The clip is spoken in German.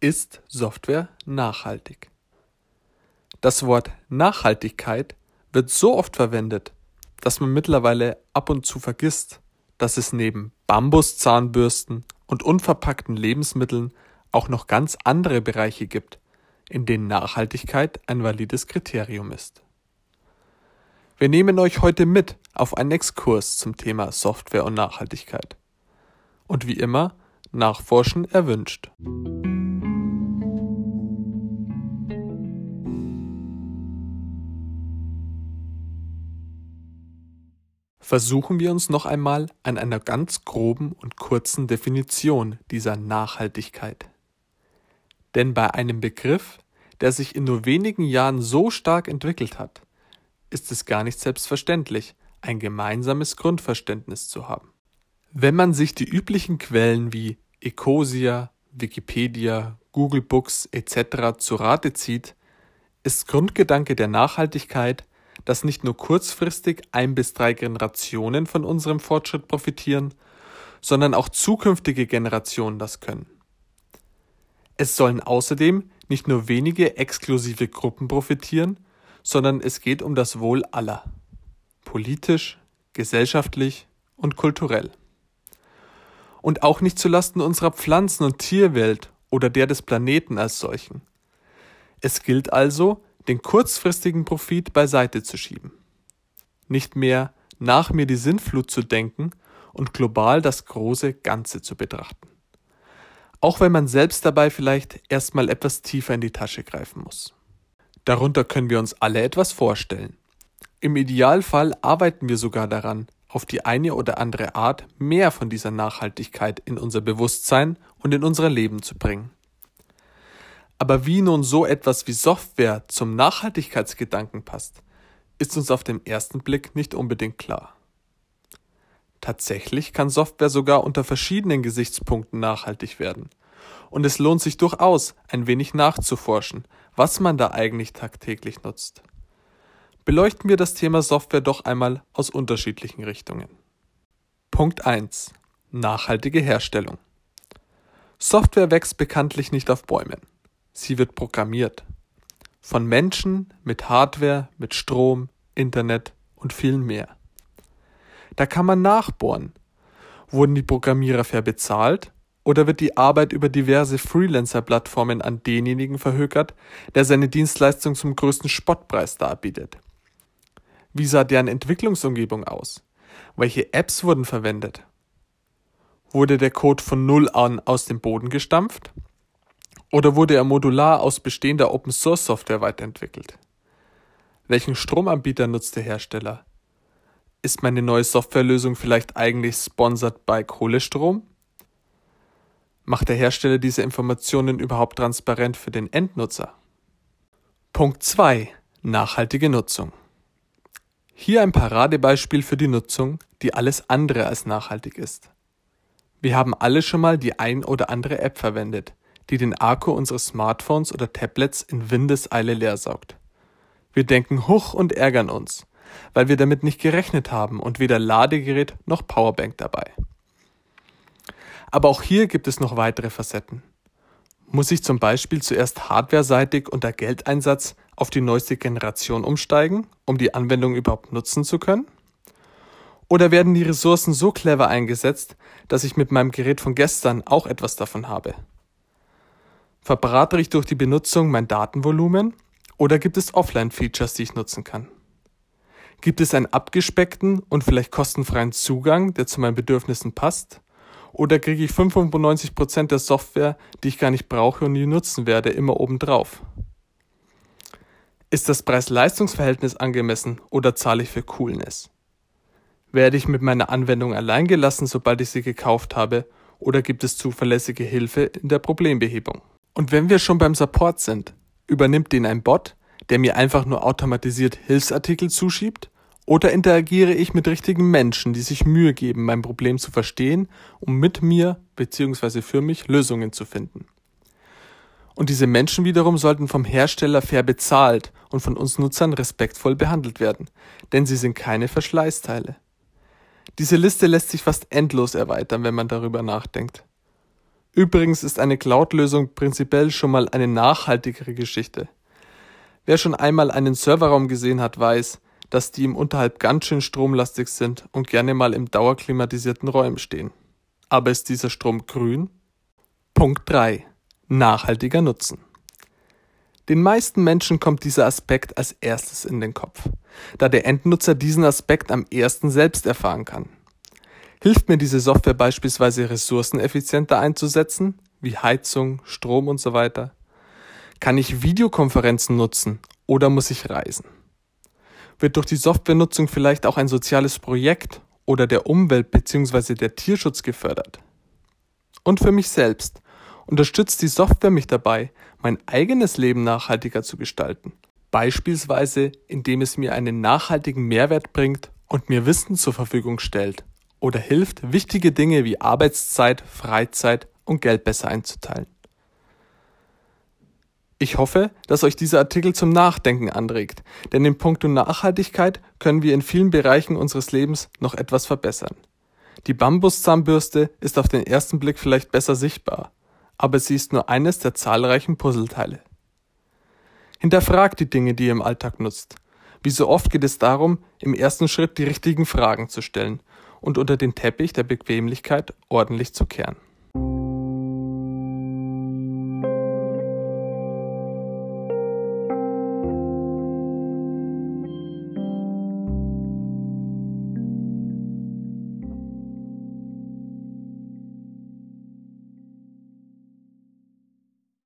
Ist Software nachhaltig? Das Wort Nachhaltigkeit wird so oft verwendet, dass man mittlerweile ab und zu vergisst, dass es neben Bambuszahnbürsten und unverpackten Lebensmitteln auch noch ganz andere Bereiche gibt, in denen Nachhaltigkeit ein valides Kriterium ist. Wir nehmen euch heute mit auf einen Exkurs zum Thema Software und Nachhaltigkeit. Und wie immer, Nachforschen erwünscht. Versuchen wir uns noch einmal an einer ganz groben und kurzen Definition dieser Nachhaltigkeit. Denn bei einem Begriff, der sich in nur wenigen Jahren so stark entwickelt hat, ist es gar nicht selbstverständlich, ein gemeinsames Grundverständnis zu haben. Wenn man sich die üblichen Quellen wie Ecosia, Wikipedia, Google Books etc. zu Rate zieht, ist Grundgedanke der Nachhaltigkeit, dass nicht nur kurzfristig ein bis drei Generationen von unserem Fortschritt profitieren, sondern auch zukünftige Generationen das können. Es sollen außerdem nicht nur wenige exklusive Gruppen profitieren, sondern es geht um das Wohl aller. Politisch, gesellschaftlich und kulturell. Und auch nicht zulasten unserer Pflanzen- und Tierwelt oder der des Planeten als solchen. Es gilt also, den kurzfristigen Profit beiseite zu schieben. Nicht mehr nach mir die Sinnflut zu denken und global das große Ganze zu betrachten. Auch wenn man selbst dabei vielleicht erstmal etwas tiefer in die Tasche greifen muss. Darunter können wir uns alle etwas vorstellen. Im Idealfall arbeiten wir sogar daran, auf die eine oder andere Art mehr von dieser Nachhaltigkeit in unser Bewusstsein und in unser Leben zu bringen. Aber wie nun so etwas wie Software zum Nachhaltigkeitsgedanken passt, ist uns auf den ersten Blick nicht unbedingt klar. Tatsächlich kann Software sogar unter verschiedenen Gesichtspunkten nachhaltig werden. Und es lohnt sich durchaus, ein wenig nachzuforschen, was man da eigentlich tagtäglich nutzt. Beleuchten wir das Thema Software doch einmal aus unterschiedlichen Richtungen. Punkt 1. Nachhaltige Herstellung. Software wächst bekanntlich nicht auf Bäumen. Sie wird programmiert. Von Menschen, mit Hardware, mit Strom, Internet und viel mehr. Da kann man nachbohren. Wurden die Programmierer fair bezahlt oder wird die Arbeit über diverse Freelancer-Plattformen an denjenigen verhökert, der seine Dienstleistung zum größten Spottpreis darbietet? Wie sah deren Entwicklungsumgebung aus? Welche Apps wurden verwendet? Wurde der Code von Null an aus dem Boden gestampft? Oder wurde er modular aus bestehender Open Source Software weiterentwickelt? Welchen Stromanbieter nutzt der Hersteller? Ist meine neue Softwarelösung vielleicht eigentlich sponsored bei Kohlestrom? Macht der Hersteller diese Informationen überhaupt transparent für den Endnutzer? Punkt 2. Nachhaltige Nutzung. Hier ein Paradebeispiel für die Nutzung, die alles andere als nachhaltig ist. Wir haben alle schon mal die ein oder andere App verwendet, die den Akku unseres Smartphones oder Tablets in Windeseile leersaugt. Wir denken hoch und ärgern uns, weil wir damit nicht gerechnet haben und weder Ladegerät noch Powerbank dabei. Aber auch hier gibt es noch weitere Facetten. Muss ich zum Beispiel zuerst hardwareseitig unter Geldeinsatz auf die neueste Generation umsteigen, um die Anwendung überhaupt nutzen zu können? Oder werden die Ressourcen so clever eingesetzt, dass ich mit meinem Gerät von gestern auch etwas davon habe? Verbratere ich durch die Benutzung mein Datenvolumen oder gibt es Offline-Features, die ich nutzen kann? Gibt es einen abgespeckten und vielleicht kostenfreien Zugang, der zu meinen Bedürfnissen passt? Oder kriege ich 95% der Software, die ich gar nicht brauche und nie nutzen werde, immer obendrauf? Ist das Preis-Leistungs-Verhältnis angemessen oder zahle ich für Coolness? Werde ich mit meiner Anwendung allein gelassen, sobald ich sie gekauft habe, oder gibt es zuverlässige Hilfe in der Problembehebung? Und wenn wir schon beim Support sind, übernimmt den ein Bot, der mir einfach nur automatisiert Hilfsartikel zuschiebt? Oder interagiere ich mit richtigen Menschen, die sich Mühe geben, mein Problem zu verstehen, um mit mir bzw. für mich Lösungen zu finden? Und diese Menschen wiederum sollten vom Hersteller fair bezahlt und von uns Nutzern respektvoll behandelt werden, denn sie sind keine Verschleißteile. Diese Liste lässt sich fast endlos erweitern, wenn man darüber nachdenkt. Übrigens ist eine Cloud-Lösung prinzipiell schon mal eine nachhaltigere Geschichte. Wer schon einmal einen Serverraum gesehen hat, weiß, dass die im Unterhalb ganz schön stromlastig sind und gerne mal im dauerklimatisierten Räumen stehen. Aber ist dieser Strom grün? Punkt 3. Nachhaltiger Nutzen. Den meisten Menschen kommt dieser Aspekt als erstes in den Kopf, da der Endnutzer diesen Aspekt am ersten selbst erfahren kann. Hilft mir diese Software beispielsweise ressourceneffizienter einzusetzen, wie Heizung, Strom und so weiter? Kann ich Videokonferenzen nutzen oder muss ich reisen? Wird durch die Softwarenutzung vielleicht auch ein soziales Projekt oder der Umwelt bzw. der Tierschutz gefördert? Und für mich selbst unterstützt die Software mich dabei, mein eigenes Leben nachhaltiger zu gestalten. Beispielsweise, indem es mir einen nachhaltigen Mehrwert bringt und mir Wissen zur Verfügung stellt oder hilft, wichtige Dinge wie Arbeitszeit, Freizeit und Geld besser einzuteilen. Ich hoffe, dass euch dieser Artikel zum Nachdenken anregt, denn in puncto Nachhaltigkeit können wir in vielen Bereichen unseres Lebens noch etwas verbessern. Die Bambuszahnbürste ist auf den ersten Blick vielleicht besser sichtbar, aber sie ist nur eines der zahlreichen Puzzleteile. Hinterfragt die Dinge, die ihr im Alltag nutzt. Wie so oft geht es darum, im ersten Schritt die richtigen Fragen zu stellen und unter den Teppich der Bequemlichkeit ordentlich zu kehren.